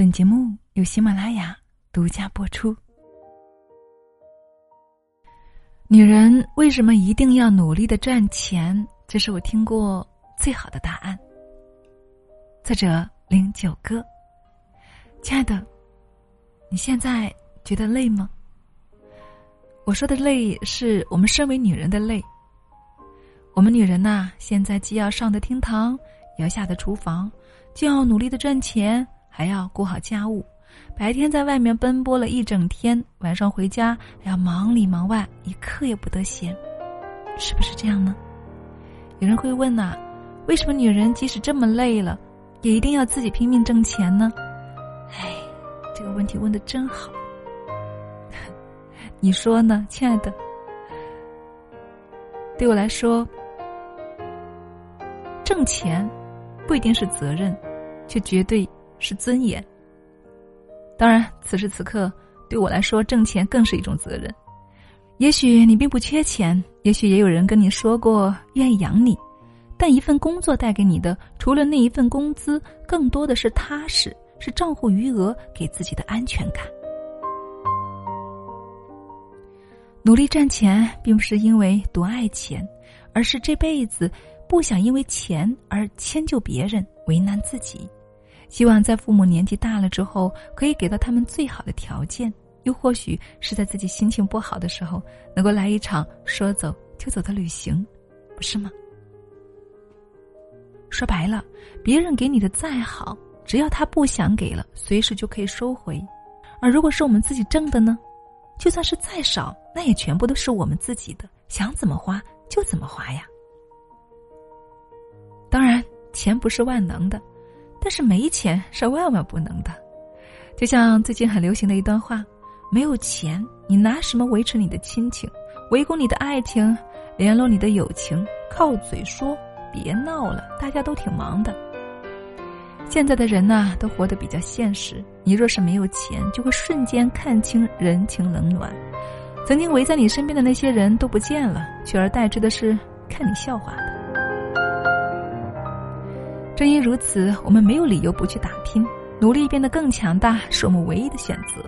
本节目由喜马拉雅独家播出。女人为什么一定要努力的赚钱？这是我听过最好的答案。作者零九哥，亲爱的，你现在觉得累吗？我说的累，是我们身为女人的累。我们女人呐，现在既要上得厅堂，也要下得厨房，就要努力的赚钱，还要顾好家务。白天在外面奔波了一整天，晚上回家还要忙里忙外，一刻也不得闲，是不是这样呢？有人会问呐，为什么女人即使这么累了，也一定要自己拼命挣钱呢？哎，这个问题问的真好。你说呢，亲爱的？对我来说，挣钱不一定是责任，却绝对是尊严。当然，此时此刻对我来说，挣钱更是一种责任。也许你并不缺钱，也许也有人跟你说过愿意养你，但一份工作带给你的，除了那一份工资，更多的是踏实，是账户余额给自己的安全感。努力赚钱，并不是因为多爱钱，而是这辈子不想因为钱而迁就别人、为难自己。希望在父母年纪大了之后，可以给到他们最好的条件；又或许是在自己心情不好的时候，能够来一场说走就走的旅行，不是吗？说白了，别人给你的再好，只要他不想给了，随时就可以收回；而如果是我们自己挣的呢？就算是再少，那也全部都是我们自己的，想怎么花就怎么花呀。当然，钱不是万能的，但是没钱是万万不能的。就像最近很流行的一段话：没有钱，你拿什么维持你的亲情、维护你的爱情、联络你的友情？靠嘴说，别闹了，大家都挺忙的。现在的人呐，都活得比较现实。你若是没有钱，就会瞬间看清人情冷暖。曾经围在你身边的那些人都不见了，取而代之的是看你笑话的。正因如此，我们没有理由不去打拼，努力变得更强大，是我们唯一的选择。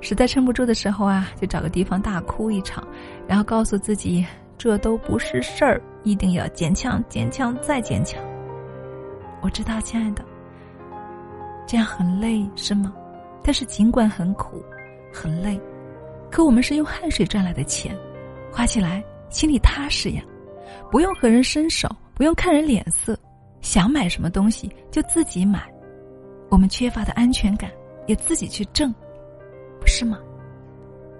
实在撑不住的时候啊，就找个地方大哭一场，然后告诉自己，这都不是事儿，一定要坚强，坚强再坚强。我知道，亲爱的。这样很累是吗？但是尽管很苦，很累，可我们是用汗水赚来的钱，花起来心里踏实呀，不用和人伸手，不用看人脸色，想买什么东西就自己买，我们缺乏的安全感也自己去挣，不是吗？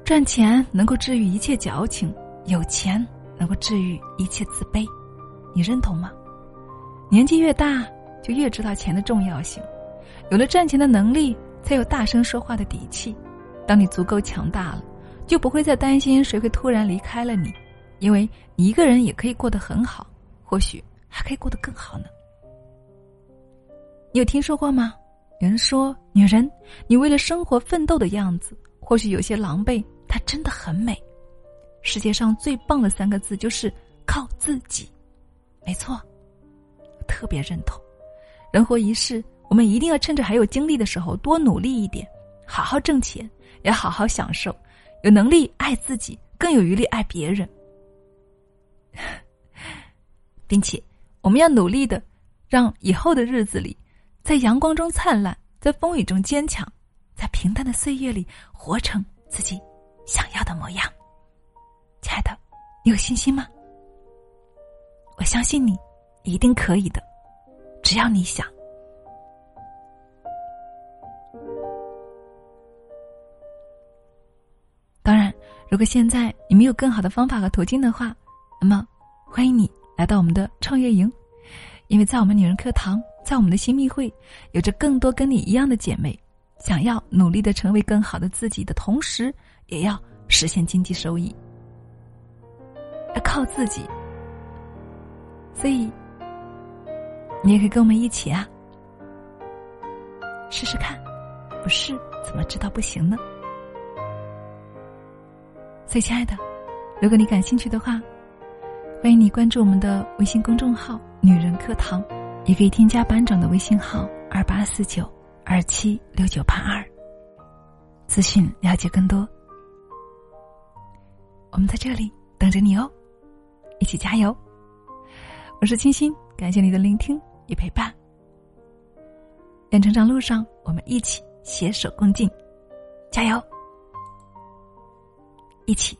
赚钱能够治愈一切矫情，有钱能够治愈一切自卑，你认同吗？年纪越大，就越知道钱的重要性。有了赚钱的能力，才有大声说话的底气。当你足够强大了，就不会再担心谁会突然离开了你，因为你一个人也可以过得很好，或许还可以过得更好呢。你有听说过吗？有人说，女人，你为了生活奋斗的样子，或许有些狼狈，她真的很美。世界上最棒的三个字就是靠自己。没错，特别认同。人活一世。我们一定要趁着还有精力的时候多努力一点，好好挣钱，也好好享受，有能力爱自己，更有余力爱别人，并且我们要努力的，让以后的日子里，在阳光中灿烂，在风雨中坚强，在平淡的岁月里活成自己想要的模样。亲爱的，你有信心吗？我相信你一定可以的，只要你想。当然如果现在你没有更好的方法和途径的话，那么欢迎你来到我们的创业营，因为在我们女人课堂，在我们的新密会，有着更多跟你一样的姐妹，想要努力的成为更好的自己的同时，也要实现经济收益，要靠自己。所以，你也可以跟我们一起啊，试试看，不试怎么知道不行呢？所以，亲爱的，如果你感兴趣的话，欢迎你关注我们的微信公众号“女人课堂”，也可以添加班长的微信号：二八四九二七六九八二，资讯了解更多。我们在这里等着你哦，一起加油！我是清新，感谢你的聆听与陪伴。愿成长路上我们一起携手共进，加油！一起！